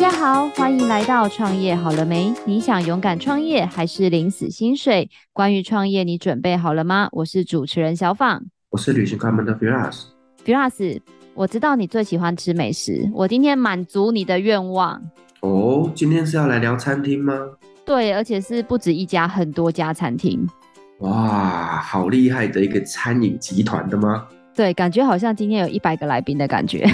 大家好，欢迎来到创业好了没？你想勇敢创业还是领死薪水？关于创业，你准备好了吗？我是主持人小访，我是旅行快门的 Firas。Firas，我知道你最喜欢吃美食，我今天满足你的愿望。哦，今天是要来聊餐厅吗？对，而且是不止一家，很多家餐厅。哇，好厉害的一个餐饮集团的吗？对，感觉好像今天有一百个来宾的感觉。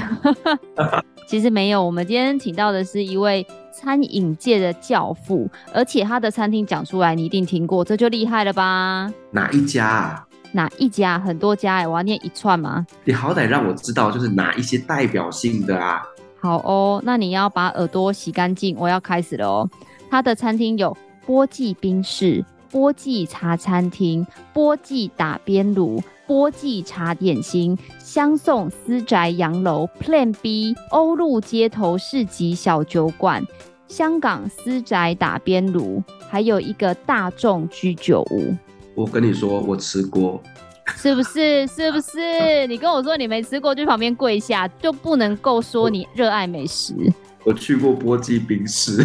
其实没有，我们今天请到的是一位餐饮界的教父，而且他的餐厅讲出来你一定听过，这就厉害了吧？哪一家啊？哪一家？很多家哎，我要念一串吗？你好歹让我知道，就是哪一些代表性的啊？好哦，那你要把耳朵洗干净，我要开始了哦。他的餐厅有波记冰室、波记茶餐厅、波记打边炉。波记茶点心、香颂私宅洋楼、Plan B、欧陆街头市集小酒馆、香港私宅打边炉，还有一个大众居酒屋。我跟你说，我吃过，是不是？是不是？你跟我说你没吃过，就旁边跪下，就不能够说你热爱美食。我，我去过波记冰室。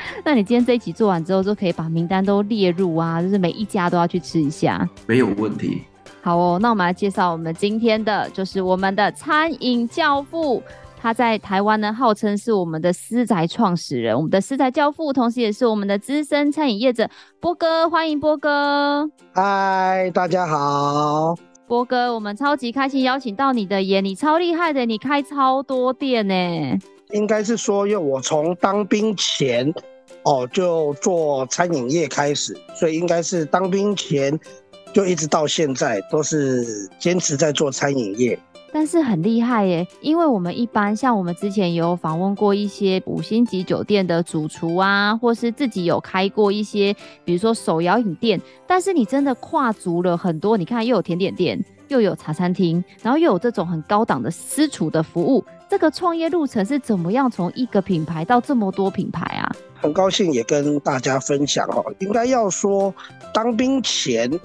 那你今天这一集做完之后，就可以把名单都列入啊，就是每一家都要去吃一下，没有问题。好哦，那我们来介绍我们今天的，就是我们的餐饮教父，他在台湾呢，号称是我们的私宅创始人，我们的私宅教父，同时也是我们的资深餐饮业者波哥，欢迎波哥。嗨，大家好，波哥，我们超级开心邀请到你的耶，你超厉害的，你开超多店呢。应该是说，因为我从当兵前。哦，就做餐饮业开始，所以应该是当兵前就一直到现在都是坚持在做餐饮业。但是很厉害耶，因为我们一般像我们之前有访问过一些五星级酒店的主厨啊，或是自己有开过一些，比如说手摇饮店。但是你真的跨足了很多，你看又有甜点店，又有茶餐厅，然后又有这种很高档的私厨的服务。这个创业路程是怎么样从一个品牌到这么多品牌啊？很高兴也跟大家分享哦，应该要说，当兵前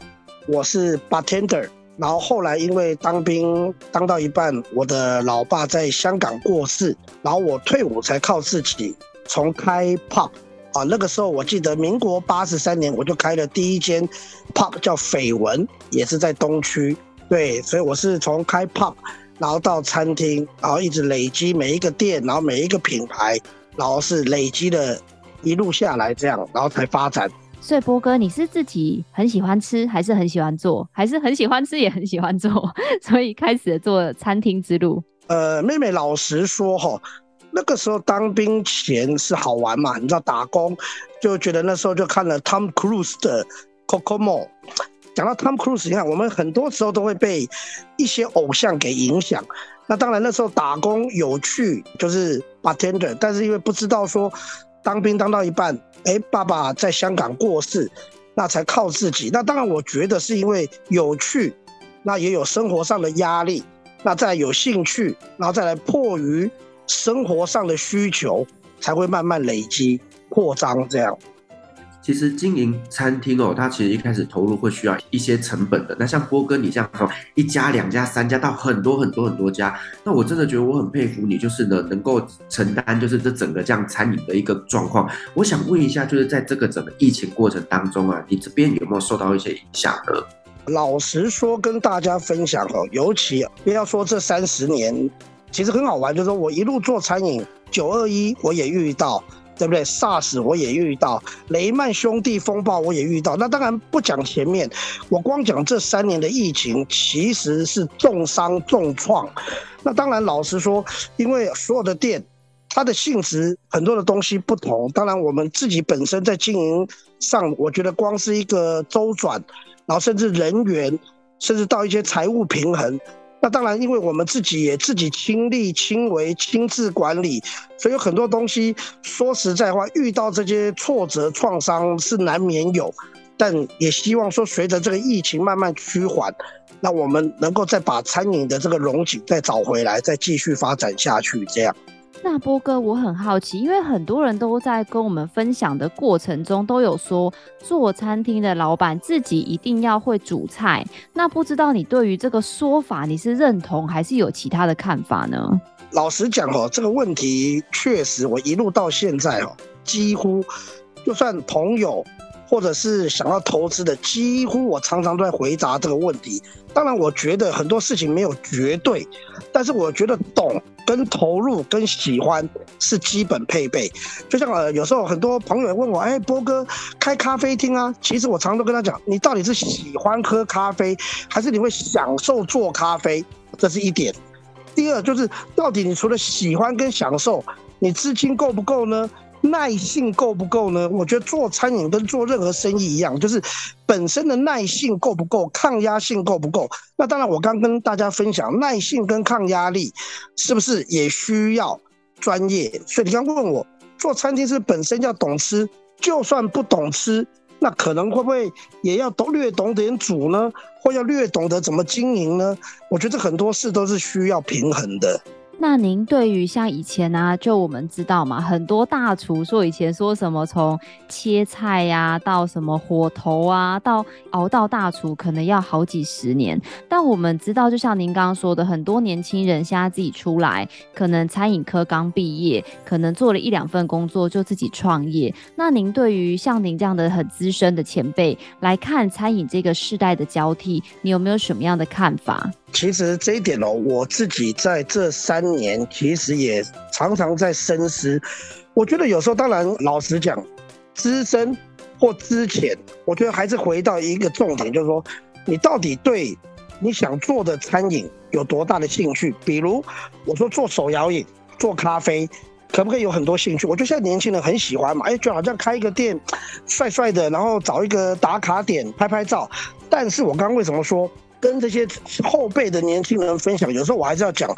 我是 bartender，然后后来因为当兵当到一半，我的老爸在香港过世，然后我退伍才靠自己从开 pub 啊。那个时候我记得民国八十三年我就开了第一间 pub 叫绯闻，也是在东区。对，所以我是从开 pub，然后到餐厅，然后一直累积每一个店，然后每一个品牌，然后是累积的。一路下来这样，然后才发展。所以波哥，你是自己很喜欢吃，还是很喜欢做，还是很喜欢吃也很喜欢做，所以开始做餐厅之路？呃，妹妹老实说哈，那个时候当兵前是好玩嘛，你知道打工就觉得那时候就看了 Tom Cruise 的 Kokomo。讲到 Tom Cruise，你看我们很多时候都会被一些偶像给影响。那当然那时候打工有趣，就是 bartender，但是因为不知道说。当兵当到一半，哎，爸爸在香港过世，那才靠自己。那当然，我觉得是因为有趣，那也有生活上的压力，那再有兴趣，然后再来迫于生活上的需求，才会慢慢累积扩张这样。其实经营餐厅哦，它其实一开始投入会需要一些成本的。那像波哥你这样从一家、两家、三家到很多很多很多家，那我真的觉得我很佩服你，就是呢能够承担就是这整个这样餐饮的一个状况。我想问一下，就是在这个整个疫情过程当中啊，你这边有没有受到一些影响呢？老实说，跟大家分享哦，尤其不要说这三十年，其实很好玩，就是说我一路做餐饮，九二一我也遇到。对不对？SARS 我也遇到，雷曼兄弟风暴我也遇到。那当然不讲前面，我光讲这三年的疫情，其实是重伤重创。那当然，老实说，因为所有的店，它的性质很多的东西不同。当然，我们自己本身在经营上，我觉得光是一个周转，然后甚至人员，甚至到一些财务平衡。那当然，因为我们自己也自己亲力亲为、亲自管理，所以有很多东西，说实在话，遇到这些挫折创伤是难免有，但也希望说，随着这个疫情慢慢趋缓，那我们能够再把餐饮的这个荣景再找回来，再继续发展下去，这样。那波哥，我很好奇，因为很多人都在跟我们分享的过程中，都有说做餐厅的老板自己一定要会煮菜。那不知道你对于这个说法，你是认同还是有其他的看法呢？老实讲哦，这个问题确实，我一路到现在哦，几乎就算朋友或者是想要投资的，几乎我常常都在回答这个问题。当然，我觉得很多事情没有绝对，但是我觉得懂跟投入跟喜欢是基本配备。就像呃，有时候很多朋友问我，哎，波哥开咖啡厅啊，其实我常常都跟他讲，你到底是喜欢喝咖啡，还是你会享受做咖啡？这是一点。第二就是，到底你除了喜欢跟享受，你资金够不够呢？耐性够不够呢？我觉得做餐饮跟做任何生意一样，就是本身的耐性够不够，抗压性够不够。那当然，我刚跟大家分享，耐性跟抗压力是不是也需要专业？所以你刚问我做餐厅是，本身要懂吃，就算不懂吃。那可能会不会也要懂略懂点煮呢？或要略懂得怎么经营呢？我觉得很多事都是需要平衡的。那您对于像以前啊，就我们知道嘛，很多大厨说以前说什么从切菜呀、到什么火头啊，到熬到大厨可能要好几十年。但我们知道，就像您刚刚说的，很多年轻人现在自己出来，可能餐饮科刚毕业，可能做了一两份工作就自己创业。那您对于像您这样的很资深的前辈来看餐饮这个世代的交替，你有没有什么样的看法？其实这一点哦，我自己在这三年其实也常常在深思。我觉得有时候，当然老实讲，资深或之前，我觉得还是回到一个重点，就是说，你到底对你想做的餐饮有多大的兴趣？比如我说做手摇饮、做咖啡，可不可以有很多兴趣？我觉得现在年轻人很喜欢嘛，哎，就好像开一个店，帅帅的，然后找一个打卡点拍拍照。但是我刚刚为什么说？跟这些后辈的年轻人分享，有时候我还是要讲，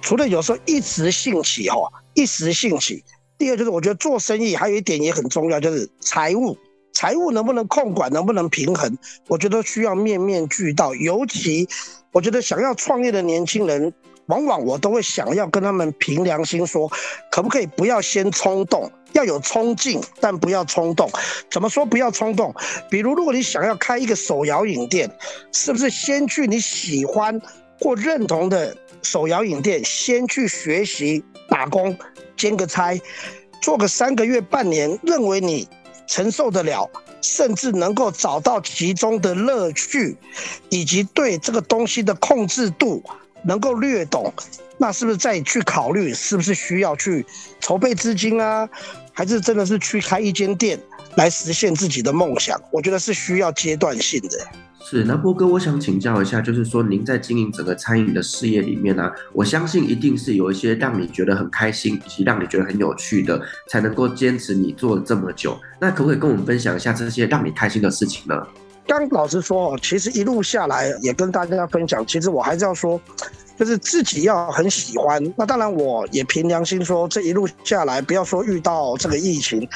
除了有时候一时兴起哈，一时兴起。第二就是我觉得做生意还有一点也很重要，就是财务，财务能不能控管，能不能平衡，我觉得需要面面俱到。尤其我觉得想要创业的年轻人。往往我都会想要跟他们凭良心说，可不可以不要先冲动，要有冲劲，但不要冲动。怎么说不要冲动？比如，如果你想要开一个手摇饮店，是不是先去你喜欢或认同的手摇饮店，先去学习打工，兼个差，做个三个月、半年，认为你承受得了，甚至能够找到其中的乐趣，以及对这个东西的控制度。能够略懂，那是不是再去考虑，是不是需要去筹备资金啊？还是真的是去开一间店来实现自己的梦想？我觉得是需要阶段性的。是，那波哥，我想请教一下，就是说您在经营整个餐饮的事业里面呢、啊，我相信一定是有一些让你觉得很开心，以及让你觉得很有趣的，才能够坚持你做了这么久。那可不可以跟我们分享一下这些让你开心的事情呢？刚老实说，其实一路下来也跟大家分享，其实我还是要说，就是自己要很喜欢。那当然，我也凭良心说，这一路下来，不要说遇到这个疫情，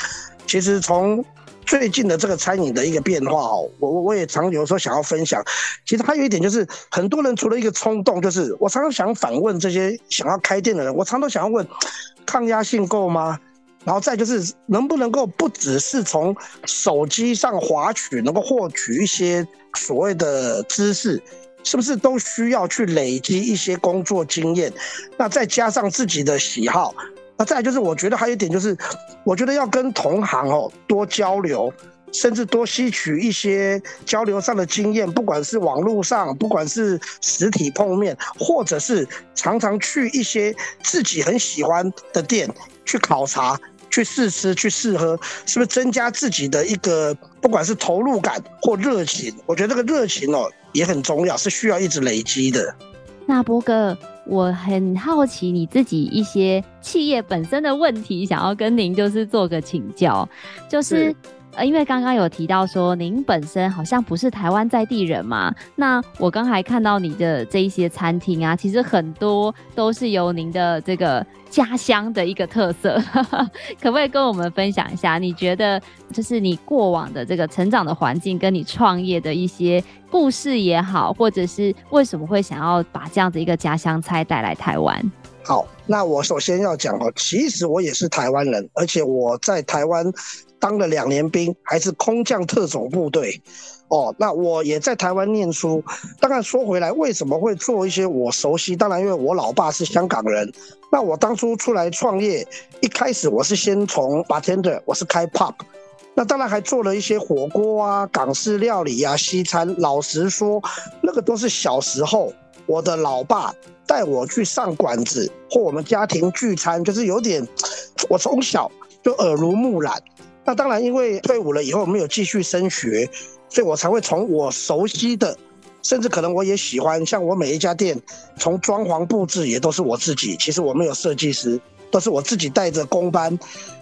其实从最近的这个餐饮的一个变化哦，我我我也常有时候想要分享。其实还有一点就是，很多人除了一个冲动，就是我常常想反问这些想要开店的人，我常常想要问，抗压性够吗？然后再就是能不能够不只是从手机上滑取，能够获取一些所谓的知识，是不是都需要去累积一些工作经验？那再加上自己的喜好，那再就是我觉得还有一点就是，我觉得要跟同行哦多交流，甚至多吸取一些交流上的经验，不管是网络上，不管是实体碰面，或者是常常去一些自己很喜欢的店。去考察，去试吃，去试喝，是不是增加自己的一个，不管是投入感或热情？我觉得这个热情哦也很重要，是需要一直累积的。那波哥，我很好奇你自己一些企业本身的问题，想要跟您就是做个请教，就是。呃，因为刚刚有提到说您本身好像不是台湾在地人嘛，那我刚才看到你的这一些餐厅啊，其实很多都是由您的这个家乡的一个特色，可不可以跟我们分享一下？你觉得就是你过往的这个成长的环境，跟你创业的一些故事也好，或者是为什么会想要把这样子一个家乡菜带来台湾？好，那我首先要讲哦，其实我也是台湾人，而且我在台湾当了两年兵，还是空降特种部队。哦，那我也在台湾念书。当然说回来，为什么会做一些我熟悉？当然，因为我老爸是香港人。那我当初出来创业，一开始我是先从 bartender，我是开 pub。那当然还做了一些火锅啊、港式料理啊、西餐。老实说，那个都是小时候我的老爸带我去上馆子或我们家庭聚餐，就是有点，我从小就耳濡目染。那当然，因为退伍了以后没有继续升学。所以我才会从我熟悉的，甚至可能我也喜欢，像我每一家店，从装潢布置也都是我自己。其实我没有设计师，都是我自己带着工班。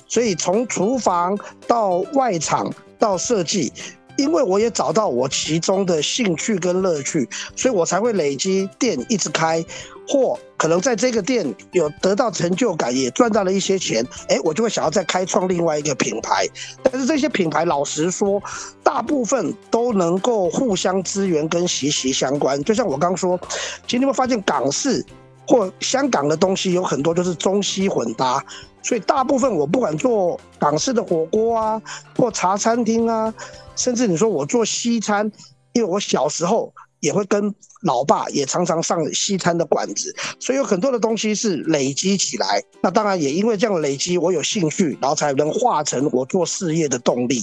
所以从厨房到外场到设计。因为我也找到我其中的兴趣跟乐趣，所以我才会累积店一直开，或可能在这个店有得到成就感，也赚到了一些钱，哎，我就会想要再开创另外一个品牌。但是这些品牌，老实说，大部分都能够互相支援跟息息相关。就像我刚说，今天会发现港式或香港的东西有很多就是中西混搭，所以大部分我不管做港式的火锅啊，或茶餐厅啊。甚至你说我做西餐，因为我小时候也会跟老爸也常常上西餐的馆子，所以有很多的东西是累积起来。那当然也因为这样累积，我有兴趣，然后才能化成我做事业的动力。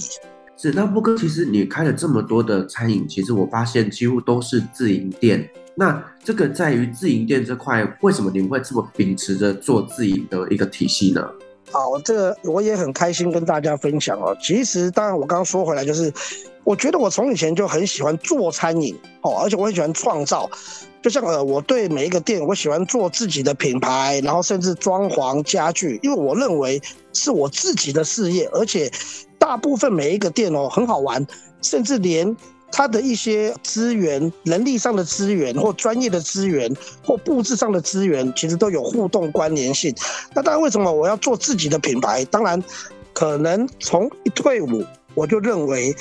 是，那波哥，其实你开了这么多的餐饮，其实我发现几乎都是自营店。那这个在于自营店这块，为什么你们会这么秉持着做自营的一个体系呢？好，这个我也很开心跟大家分享哦。其实，当然我刚刚说回来，就是我觉得我从以前就很喜欢做餐饮哦，而且我很喜欢创造。就像呃，我对每一个店，我喜欢做自己的品牌，然后甚至装潢家具，因为我认为是我自己的事业，而且大部分每一个店哦很好玩，甚至连。它的一些资源、人力上的资源，或专业的资源，或布置上的资源，其实都有互动关联性。那当然，为什么我要做自己的品牌？当然，可能从一退伍，我就认为，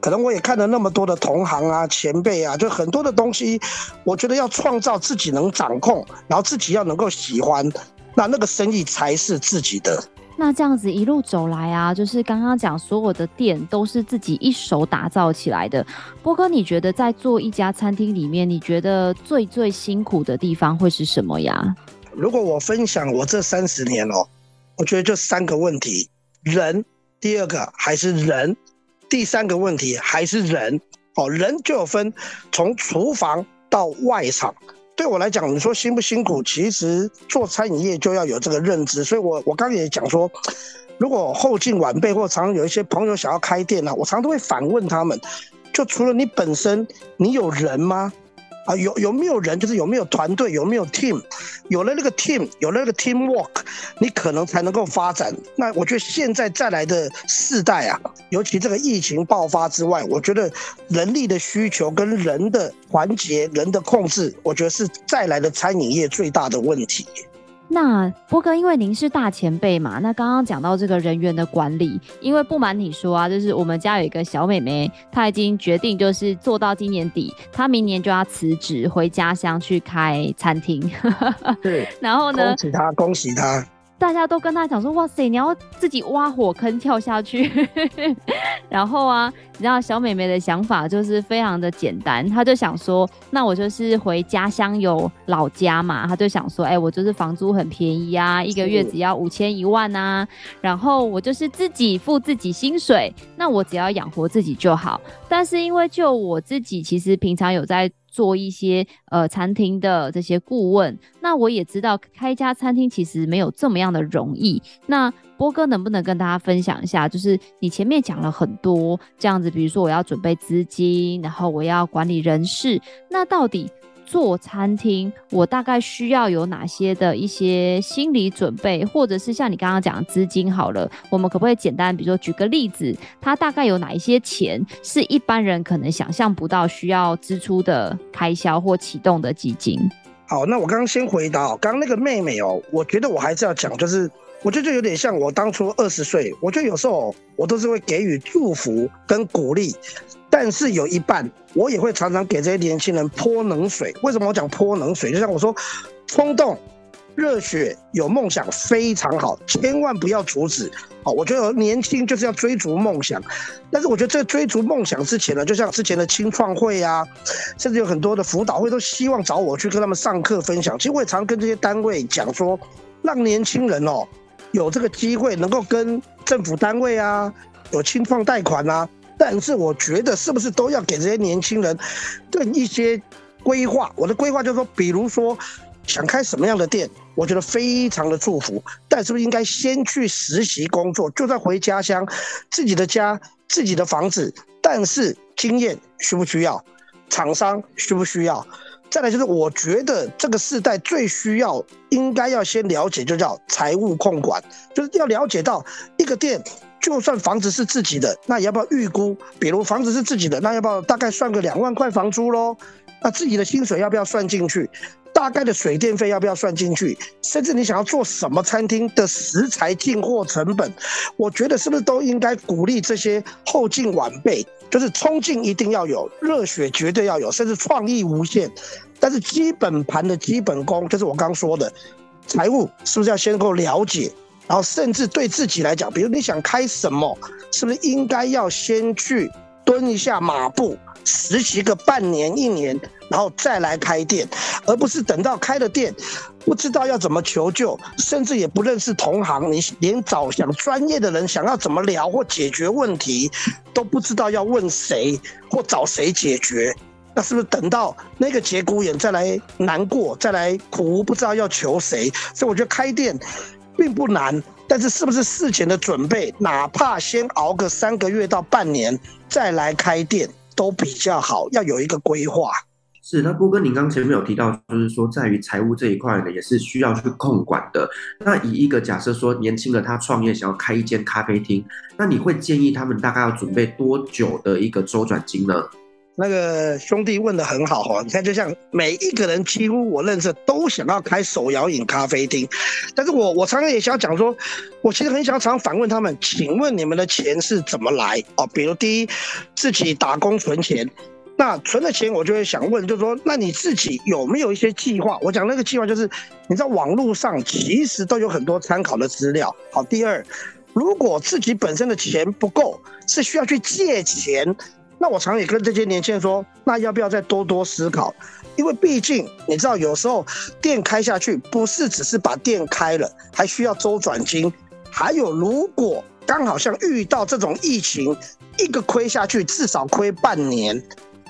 可能我也看了那么多的同行啊、前辈啊，就很多的东西，我觉得要创造自己能掌控，然后自己要能够喜欢，那那个生意才是自己的。那这样子一路走来啊，就是刚刚讲所有的店都是自己一手打造起来的。波哥，你觉得在做一家餐厅里面，你觉得最最辛苦的地方会是什么呀？如果我分享我这三十年哦，我觉得就三个问题：人，第二个还是人，第三个问题还是人。哦，人就有分从厨房到外场。对我来讲，你说辛不辛苦？其实做餐饮业就要有这个认知。所以我我刚刚也讲说，如果后进晚辈或常常有一些朋友想要开店呢、啊，我常常都会反问他们：就除了你本身，你有人吗？啊，有有没有人？就是有没有团队？有没有 team？有了那个 team，有了那个 teamwork，你可能才能够发展。那我觉得现在再来的世代啊，尤其这个疫情爆发之外，我觉得人力的需求跟人的环节、人的控制，我觉得是再来的餐饮业最大的问题。那波哥，因为您是大前辈嘛，那刚刚讲到这个人员的管理，因为不瞒你说啊，就是我们家有一个小妹妹，她已经决定就是做到今年底，她明年就要辞职回家乡去开餐厅。对，然后呢？恭喜她，恭喜她。大家都跟他讲说：“哇塞，你要自己挖火坑跳下去。”然后啊，你知道小美眉的想法就是非常的简单，她就想说：“那我就是回家乡有老家嘛。”她就想说：“哎、欸，我就是房租很便宜啊，一个月只要五千一万啊，然后我就是自己付自己薪水，那我只要养活自己就好。”但是因为就我自己，其实平常有在。做一些呃餐厅的这些顾问，那我也知道开一家餐厅其实没有这么样的容易。那波哥能不能跟大家分享一下？就是你前面讲了很多这样子，比如说我要准备资金，然后我要管理人事，那到底？做餐厅，我大概需要有哪些的一些心理准备，或者是像你刚刚讲的资金好了，我们可不可以简单，比如说举个例子，它大概有哪一些钱是一般人可能想象不到需要支出的开销或启动的基金？好，那我刚刚先回答哦，刚刚那个妹妹哦，我觉得我还是要讲，就是我觉得就有点像我当初二十岁，我觉得有时候我都是会给予祝福跟鼓励。但是有一半，我也会常常给这些年轻人泼冷水。为什么我讲泼冷水？就像我说，冲动热血有梦想非常好，千万不要阻止。哦，我觉得年轻就是要追逐梦想，但是我觉得这个追逐梦想之前呢，就像之前的青创会啊，甚至有很多的辅导会都希望找我去跟他们上课分享。其实我也常跟这些单位讲说，让年轻人哦有这个机会能够跟政府单位啊有青创贷款啊，但是我觉得是不是都要给这些年轻人更一些规划？我的规划就是说，比如说。想开什么样的店，我觉得非常的祝福。但是不是应该先去实习工作，就算回家乡，自己的家、自己的房子，但是经验需不需要？厂商需不需要？再来就是，我觉得这个世代最需要，应该要先了解，就叫财务控管，就是要了解到一个店，就算房子是自己的，那也要不要预估？比如房子是自己的，那要不要大概算个两万块房租喽？那自己的薪水要不要算进去？大概的水电费要不要算进去？甚至你想要做什么餐厅的食材进货成本，我觉得是不是都应该鼓励这些后进晚辈，就是冲劲一定要有，热血绝对要有，甚至创意无限。但是基本盘的基本功，就是我刚说的，财务是不是要先够了解？然后甚至对自己来讲，比如你想开什么，是不是应该要先去蹲一下马步？实习个半年一年，然后再来开店，而不是等到开了店，不知道要怎么求救，甚至也不认识同行，你连找想专业的人想要怎么聊或解决问题，都不知道要问谁或找谁解决，那是不是等到那个节骨眼再来难过，再来苦，不知道要求谁？所以我觉得开店并不难，但是是不是事前的准备，哪怕先熬个三个月到半年再来开店？都比较好，要有一个规划。是，那波哥，您刚前面有提到，就是说在于财务这一块呢，也是需要去控管的。那以一个假设说，年轻的他创业想要开一间咖啡厅，那你会建议他们大概要准备多久的一个周转金呢？那个兄弟问得很好哈，你看，就像每一个人几乎我认识都想要开手摇饮咖啡厅，但是我我常常也想讲说，我其实很想常反问他们，请问你们的钱是怎么来？哦，比如第一，自己打工存钱，那存了钱，我就会想问，就是说，那你自己有没有一些计划？我讲那个计划就是，你知道网络上其实都有很多参考的资料。好，第二，如果自己本身的钱不够，是需要去借钱。那我常也跟这些年轻人说，那要不要再多多思考？因为毕竟你知道，有时候店开下去不是只是把店开了，还需要周转金。还有，如果刚好像遇到这种疫情，一个亏下去至少亏半年。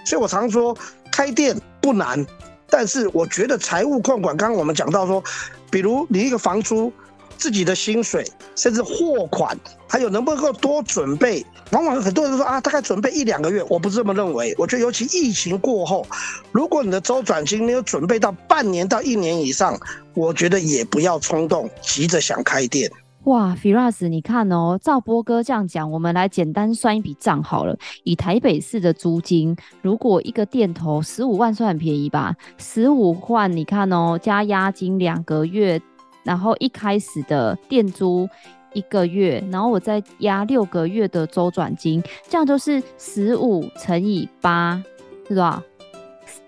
所以我常说，开店不难，但是我觉得财务控管，刚刚我们讲到说，比如你一个房租。自己的薪水，甚至货款，还有能不能够多准备？往往很多人都说啊，大概准备一两个月，我不是这么认为。我觉得尤其疫情过后，如果你的周转金没有准备到半年到一年以上，我觉得也不要冲动，急着想开店。哇，Firas，你看哦，赵波哥这样讲，我们来简单算一笔账好了。以台北市的租金，如果一个店头十五万算很便宜吧？十五万，你看哦，加押金两个月。然后一开始的店租一个月，然后我再押六个月的周转金，这样就是十五乘以八是多少？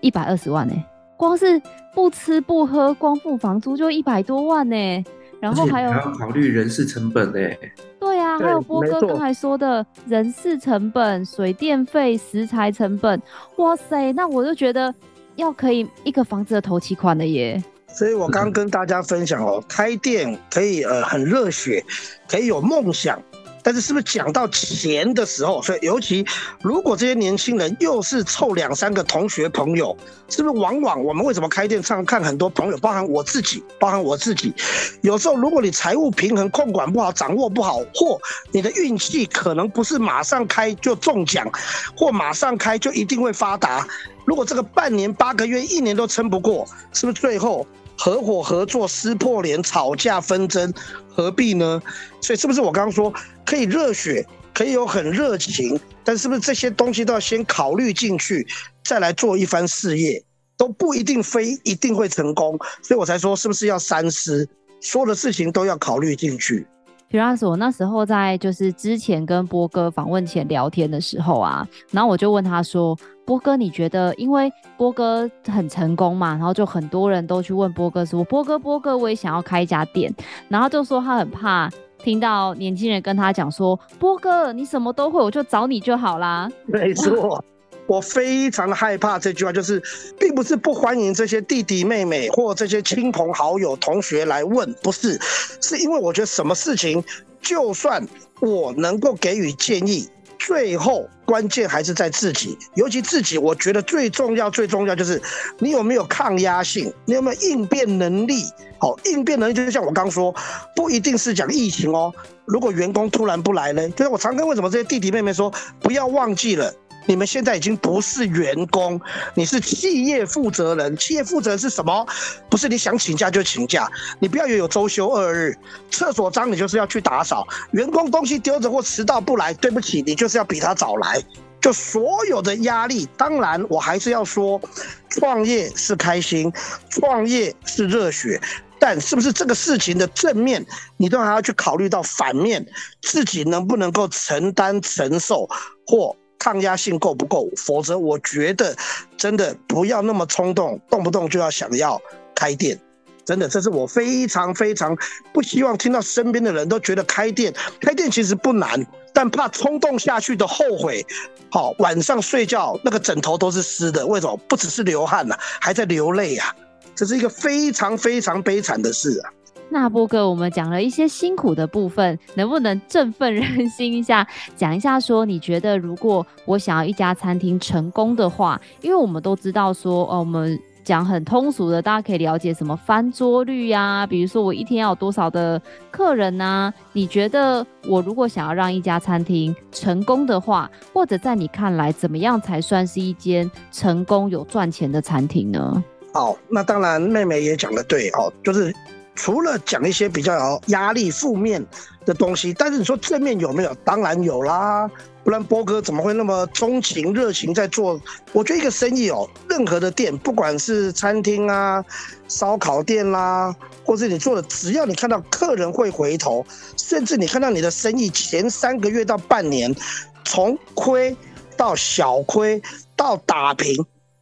一百二十万呢、欸。光是不吃不喝，光付房租就一百多万呢、欸。然后还有还要考虑人事成本呢、欸。对啊，还有波哥刚才说的人事成本、水电费、食材成本，哇塞，那我就觉得要可以一个房子的头期款了耶。所以我刚跟大家分享哦，开店可以呃很热血，可以有梦想，但是是不是讲到钱的时候，所以尤其如果这些年轻人又是凑两三个同学朋友，是不是往往我们为什么开店上看很多朋友，包含我自己，包含我自己，有时候如果你财务平衡控管不好，掌握不好，或你的运气可能不是马上开就中奖，或马上开就一定会发达，如果这个半年、八个月、一年都撑不过，是不是最后？合伙合作撕破脸吵架纷争，何必呢？所以是不是我刚刚说可以热血，可以有很热情，但是不是这些东西都要先考虑进去，再来做一番事业，都不一定非一定会成功。所以我才说是不是要三思，所有的事情都要考虑进去。比方说，我那时候在就是之前跟波哥访问前聊天的时候啊，然后我就问他说。波哥，你觉得？因为波哥很成功嘛，然后就很多人都去问波哥说：“波哥，波哥，我也想要开一家店。”然后就说他很怕听到年轻人跟他讲说：“波哥，你什么都会，我就找你就好啦。”没错，我非常害怕这句话，就是并不是不欢迎这些弟弟妹妹或这些亲朋好友、同学来问，不是，是因为我觉得什么事情，就算我能够给予建议。最后关键还是在自己，尤其自己，我觉得最重要、最重要就是你有没有抗压性，你有没有应变能力。好，应变能力就是像我刚说，不一定是讲疫情哦。如果员工突然不来呢？就是我常跟为什么这些弟弟妹妹说，不要忘记了。你们现在已经不是员工，你是企业负责人。企业负责人是什么？不是你想请假就请假。你不要以为有周休二日，厕所脏你就是要去打扫。员工东西丢着或迟到不来，对不起，你就是要比他早来。就所有的压力，当然我还是要说，创业是开心，创业是热血，但是不是这个事情的正面，你都还要去考虑到反面，自己能不能够承担承受或。抗压性够不够？否则，我觉得真的不要那么冲动，动不动就要想要开店。真的，这是我非常非常不希望听到身边的人都觉得开店，开店其实不难，但怕冲动下去的后悔。好，晚上睡觉那个枕头都是湿的，为什么？不只是流汗呐、啊，还在流泪啊！这是一个非常非常悲惨的事啊。那波哥，我们讲了一些辛苦的部分，能不能振奋人心一下？讲一下说，你觉得如果我想要一家餐厅成功的话，因为我们都知道说，哦，我们讲很通俗的，大家可以了解什么翻桌率呀、比如说我一天要有多少的客人呐、你觉得我如果想要让一家餐厅成功的话，或者在你看来，怎么样才算是一间成功有赚钱的餐厅呢？好，那当然，妹妹也讲的对哦，就是。除了讲一些比较有压力、负面的东西，但是你说正面有没有？当然有啦，不然波哥怎么会那么钟情、热情在做？我觉得一个生意哦，任何的店，不管是餐厅啊、烧烤店啦、或是你做的，只要你看到客人会回头，甚至你看到你的生意前三个月到半年，从亏到小亏到打平，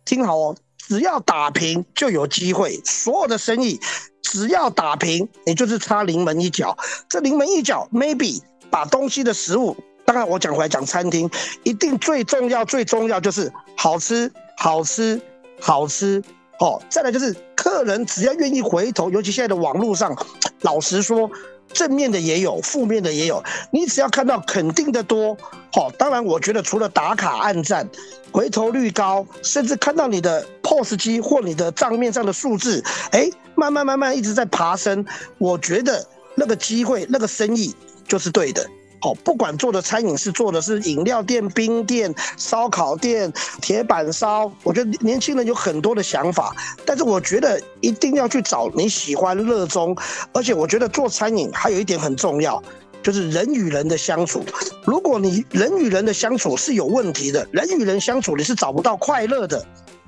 听好哦，只要打平就有机会，所有的生意。只要打平，你就是差临门一脚。这临门一脚，maybe 把东西的食物，当然我讲回来讲餐厅，一定最重要最重要就是好吃，好吃，好吃。哦，再来就是客人只要愿意回头，尤其现在的网络上，老实说。正面的也有，负面的也有。你只要看到肯定的多，好，当然我觉得除了打卡按赞，回头率高，甚至看到你的 POS 机或你的账面上的数字，哎，慢慢慢慢一直在爬升，我觉得那个机会，那个生意就是对的。哦，不管做的餐饮是做的是饮料店、冰店、烧烤店、铁板烧，我觉得年轻人有很多的想法，但是我觉得一定要去找你喜欢、热衷，而且我觉得做餐饮还有一点很重要，就是人与人的相处。如果你人与人的相处是有问题的，人与人相处你是找不到快乐的，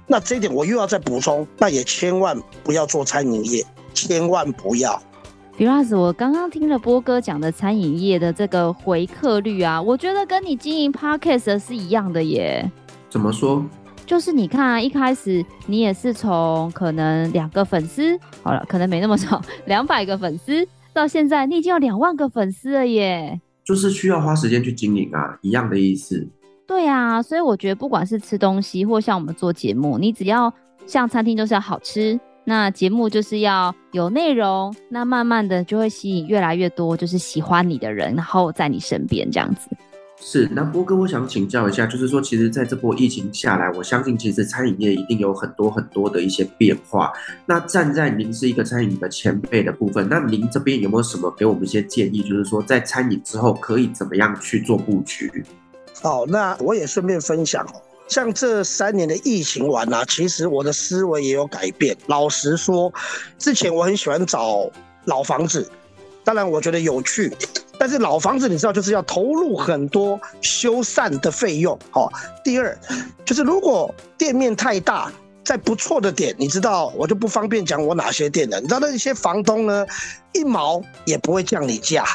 那这一点我又要再补充，那也千万不要做餐饮业，千万不要。Firas，我刚刚听了波哥讲的餐饮业的这个回客率啊，我觉得跟你经营 Podcast 是一样的耶。怎么说？就是你看啊，一开始你也是从可能两个粉丝，好了，可能没那么少，两百个粉丝，到现在你已经有两万个粉丝了耶。就是需要花时间去经营啊，一样的意思。对啊，所以我觉得不管是吃东西，或像我们做节目，你只要像餐厅就是要好吃。那节目就是要有内容，那慢慢的就会吸引越来越多就是喜欢你的人，然后在你身边这样子。是，那波哥，我想请教一下，就是说，其实在这波疫情下来，我相信其实餐饮业一定有很多很多的一些变化。那站在您是一个餐饮的前辈的部分，那您这边有没有什么给我们一些建议？就是说，在餐饮之后可以怎么样去做布局？好，那我也顺便分享。像这三年的疫情完啊，其实我的思维也有改变。老实说，之前我很喜欢找老房子，当然我觉得有趣，但是老房子你知道就是要投入很多修缮的费用。好，第二就是如果店面太大，在不错的点，你知道我就不方便讲我哪些店了。你知道那些房东呢，一毛也不会降你价。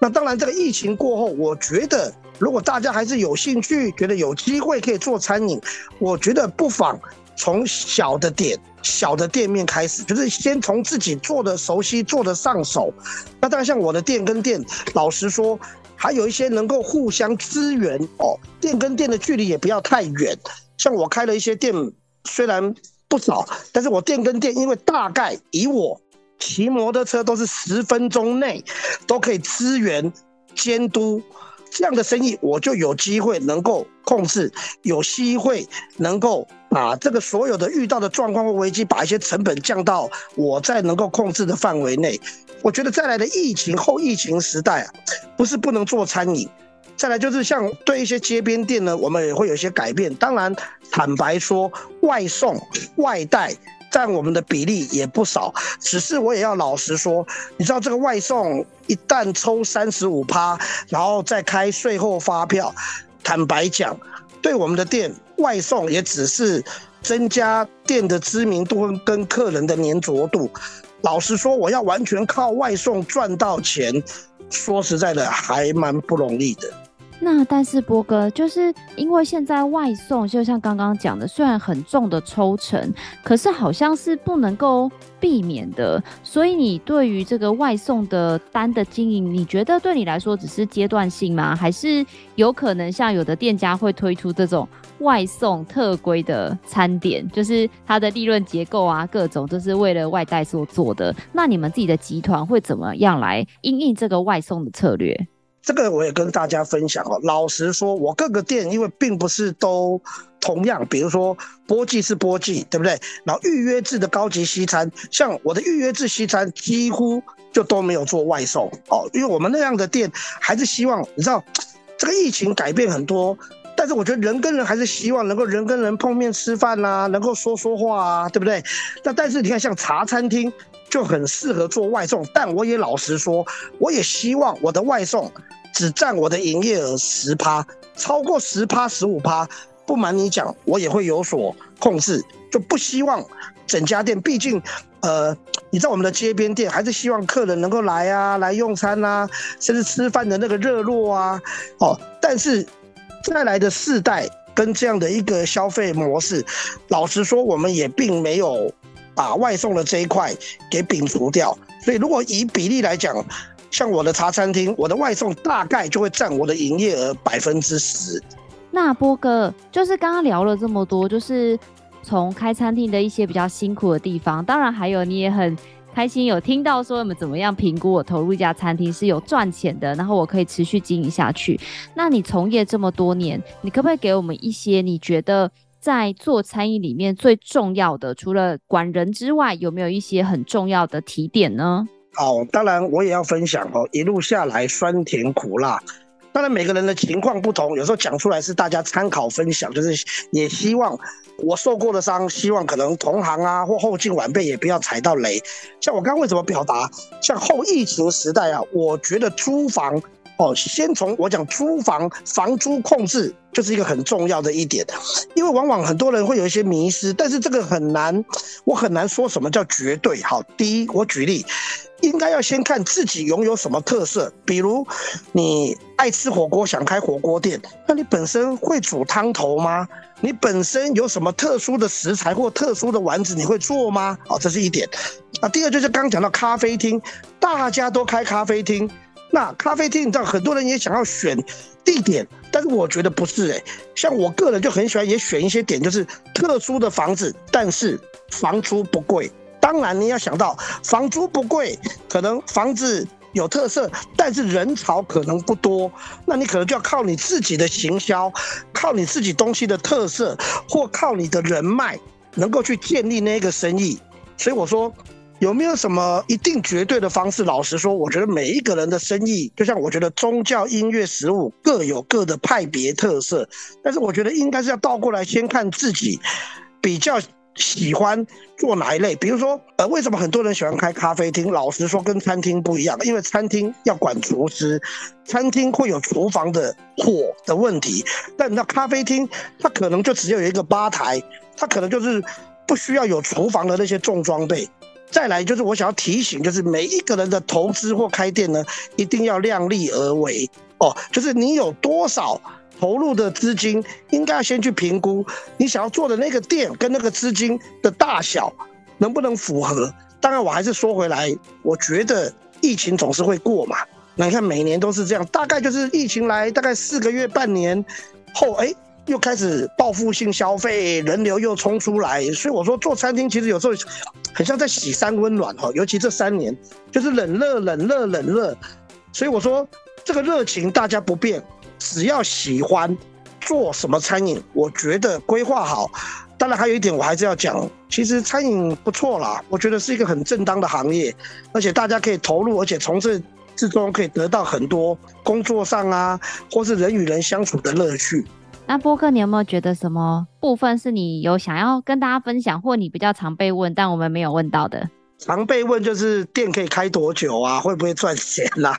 那当然，这个疫情过后，我觉得如果大家还是有兴趣，觉得有机会可以做餐饮，我觉得不妨从小的点、小的店面开始，就是先从自己做的熟悉、做的上手。那当然，像我的店跟店，老实说，还有一些能够互相支援哦，店跟店的距离也不要太远。像我开了一些店，虽然不少，但是我店跟店，因为大概以我。骑摩托车都是十分钟内都可以支援监督这样的生意，我就有机会能够控制，有机会能够把这个所有的遇到的状况或危机，把一些成本降到我在能够控制的范围内。我觉得再来的疫情后疫情时代啊，不是不能做餐饮，再来就是像对一些街边店呢，我们也会有一些改变。当然，坦白说，外送外带。占我们的比例也不少，只是我也要老实说，你知道这个外送一旦抽三十五趴，然后再开税后发票，坦白讲，对我们的店外送也只是增加店的知名度跟客人的黏着度。老实说，我要完全靠外送赚到钱，说实在的，还蛮不容易的。那但是波哥，就是因为现在外送，就像刚刚讲的，虽然很重的抽成，可是好像是不能够避免的。所以你对于这个外送的单的经营，你觉得对你来说只是阶段性吗？还是有可能像有的店家会推出这种外送特规的餐点，就是它的利润结构啊，各种都是为了外带所做的。那你们自己的集团会怎么样来应应这个外送的策略？这个我也跟大家分享哦。老实说，我各个店因为并不是都同样，比如说波记是波记，对不对？然后预约制的高级西餐，像我的预约制西餐几乎就都没有做外送哦，因为我们那样的店还是希望，你知道，这个疫情改变很多，但是我觉得人跟人还是希望能够人跟人碰面吃饭呐、能够说说话啊，对不对？那但是你看，像茶餐厅。就很适合做外送，但我也老实说，我也希望我的外送只占我的营业额十趴，超过十趴、十五趴，不瞒你讲，我也会有所控制，就不希望整家店，毕竟，呃，你在我们的街边店，还是希望客人能够来啊，来用餐啊，甚至吃饭的那个热络啊，哦，但是再来的世代跟这样的一个消费模式，老实说，我们也并没有。把外送的这一块给摒除掉，所以如果以比例来讲，像我的茶餐厅，我的外送大概就会占我的营业额百分之十。那波哥就是刚刚聊了这么多，就是从开餐厅的一些比较辛苦的地方，当然还有你也很开心有听到说我们怎么样评估我投入一家餐厅是有赚钱的，然后我可以持续经营下去。那你从业这么多年，你可不可以给我们一些你觉得？在做餐饮里面最重要的，除了管人之外，有没有一些很重要的提点呢？好，当然我也要分享哦，一路下来酸甜苦辣，当然每个人的情况不同，有时候讲出来是大家参考分享，就是也希望我受过的伤，希望可能同行啊或后进晚辈也不要踩到雷。像我刚刚为什么表达，像后疫情时代啊，我觉得租房。哦，先从我讲租房房租控制，就是一个很重要的一点，因为往往很多人会有一些迷失，但是这个很难，我很难说什么叫绝对。好，第一，我举例，应该要先看自己拥有什么特色，比如你爱吃火锅，想开火锅店，那你本身会煮汤头吗？你本身有什么特殊的食材或特殊的丸子，你会做吗？好，这是一点。啊，第二就是刚讲到咖啡厅，大家都开咖啡厅。那咖啡厅，你知道很多人也想要选地点，但是我觉得不是诶、像我个人就很喜欢也选一些点，就是特殊的房子，但是房租不贵。当然你要想到房租不贵，可能房子有特色，但是人潮可能不多，那你可能就要靠你自己的行销，靠你自己东西的特色，或靠你的人脉，能够去建立那个生意。所以我说。有没有什么一定绝对的方式？老实说，我觉得每一个人的生意，就像我觉得宗教、音乐、食物各有各的派别特色。但是我觉得应该是要倒过来，先看自己比较喜欢做哪一类。比如说，呃，为什么很多人喜欢开咖啡厅？老实说，跟餐厅不一样，因为餐厅要管厨师，餐厅会有厨房的火的问题。但那咖啡厅，它可能就只有一个吧台，它可能就是不需要有厨房的那些重装备。再来就是我想要提醒，就是每一个人的投资或开店呢，一定要量力而为哦。就是你有多少投入的资金，应该要先去评估你想要做的那个店跟那个资金的大小能不能符合。当然，我还是说回来，我觉得疫情总是会过嘛。那你看每年都是这样，大概就是疫情来大概四个月、半年后，哎。又开始报复性消费，人流又冲出来，所以我说做餐厅其实有时候很像在洗三温暖哈，尤其这三年就是冷热冷热冷热，所以我说这个热情大家不变，只要喜欢做什么餐饮，我觉得规划好。当然还有一点我还是要讲，其实餐饮不错啦，我觉得是一个很正当的行业，而且大家可以投入，而且从这之中可以得到很多工作上啊，或是人与人相处的乐趣。那波哥，你有没有觉得什么部分是你有想要跟大家分享，或你比较常被问，但我们没有问到的？常被问就是店可以开多久啊？会不会赚钱啦、啊？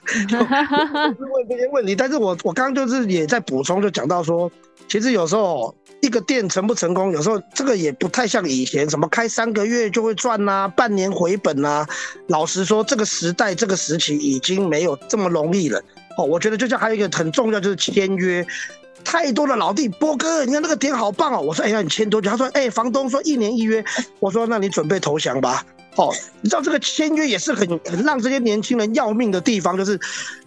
问这些问题。但是我我刚刚就是也在补充，就讲到说，其实有时候一个店成不成功，有时候这个也不太像以前什么开三个月就会赚呐、啊，半年回本呐、啊。老实说，这个时代这个时期已经没有这么容易了。哦，我觉得就像还有一个很重要就是签约。太多的老弟，波哥，你看那个点好棒哦！我说，哎呀，你签多久？他说，哎，房东说一年一约。我说，那你准备投降吧。哦，你知道这个签约也是很很让这些年轻人要命的地方，就是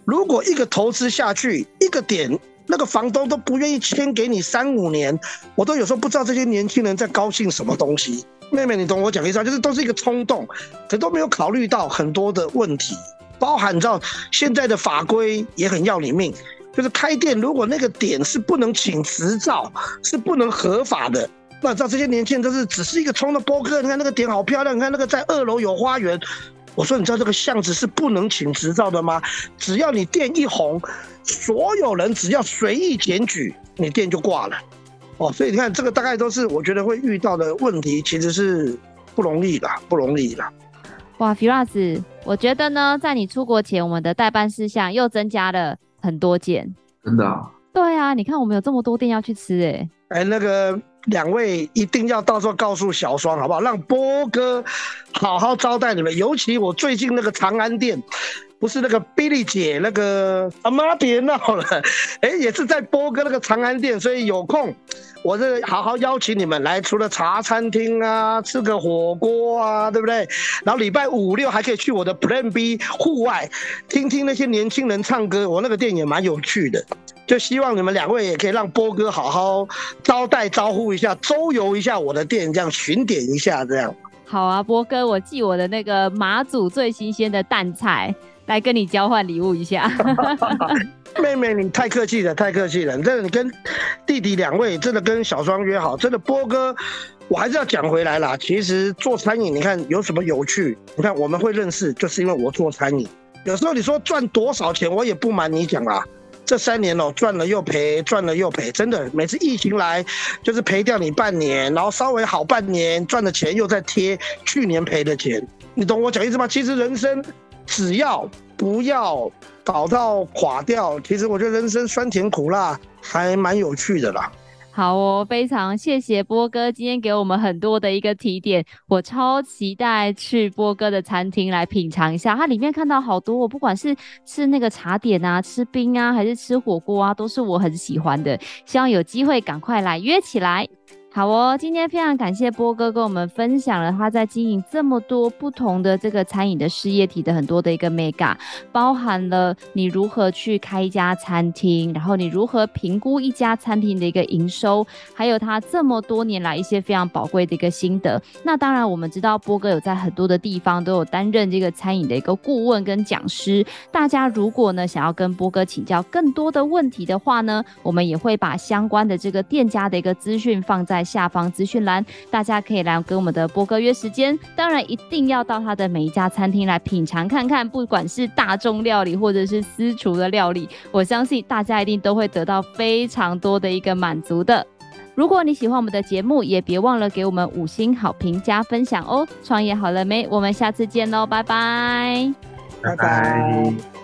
如果一个投资下去，一个点，那个房东都不愿意签给你三五年，我都有时候不知道这些年轻人在高兴什么东西。妹妹，你懂我讲意思吗？就是都是一个冲动，可都没有考虑到很多的问题，包含你知道现在的法规也很要你命。就是开店，如果那个点是不能请执照，是不能合法的，那知道这些年轻人都是只是一个冲的波哥。你看那个点好漂亮，你看那个在二楼有花园。我说，你知道这个巷子是不能请执照的吗？只要你店一红，所有人只要随意检举，你店就挂了。哦，所以你看这个大概都是我觉得会遇到的问题，其实是不容易的，不容易的。哇，Firas，我觉得呢，在你出国前，我们的代办事项又增加了。很多件，真的啊？对啊，你看我们有这么多店要去吃，欸，哎，哎，那个两位一定要到时候告诉小双好不好？让波哥好好招待你们，尤其我最近那个长安店。不是那个 Billy 姐那个阿妈别闹了，哎，也是在波哥那个长安店，所以有空我是好好邀请你们来，除了茶餐厅啊，吃个火锅啊，对不对？然后礼拜五六还可以去我的 Plan B 户外听听那些年轻人唱歌，我那个店也蛮有趣的，就希望你们两位也可以让波哥好好招待招呼一下，周游一下我的店，这样巡点一下这样。好啊，波哥，我寄我的那个马祖最新鲜的淡菜。来跟你交换礼物一下，妹妹，你太客气了，太客气了。真的，你跟弟弟两位真的跟小双约好，真的波哥，我还是要讲回来啦。其实做餐饮，你看有什么有趣？你看我们会认识，就是因为我做餐饮。有时候你说赚多少钱，我也不瞒你讲啊，这三年哦，赚了又赔，赚了又赔，真的。每次疫情来，就是赔掉你半年，然后稍微好半年，赚的钱又在贴去年赔的钱，你懂我讲意思吗？其实人生。只要不要搞到垮掉，其实我觉得人生酸甜苦辣还蛮有趣的啦。好哦，非常谢谢波哥今天给我们很多的一个提点，我超期待去波哥的餐厅来品尝一下。它里面看到好多，我不管是吃那个茶点啊、吃冰啊，还是吃火锅啊，都是我很喜欢的。希望有机会赶快来约起来。好哦，今天非常感谢波哥跟我们分享了他在经营这么多不同的这个餐饮的事业体的很多的一个 mega，，包含了你如何去开一家餐厅，然后你如何评估一家餐厅的一个营收，还有他这么多年来一些非常宝贵的一个心得。那当然，我们知道波哥有在很多的地方都有担任这个餐饮的一个顾问跟讲师。大家如果呢想要跟波哥请教更多的问题的话呢，我们也会把相关的这个店家的一个资讯放在。下方资讯栏，大家可以来跟我们的波哥约时间。当然，一定要到他的每一家餐厅来品尝看看，不管是大众料理或者是私厨的料理，我相信大家一定都会得到非常多的一个满足的。如果你喜欢我们的节目，也别忘了给我们五星好评加分享哦。创业好了没？我们下次见喽，拜拜，拜拜。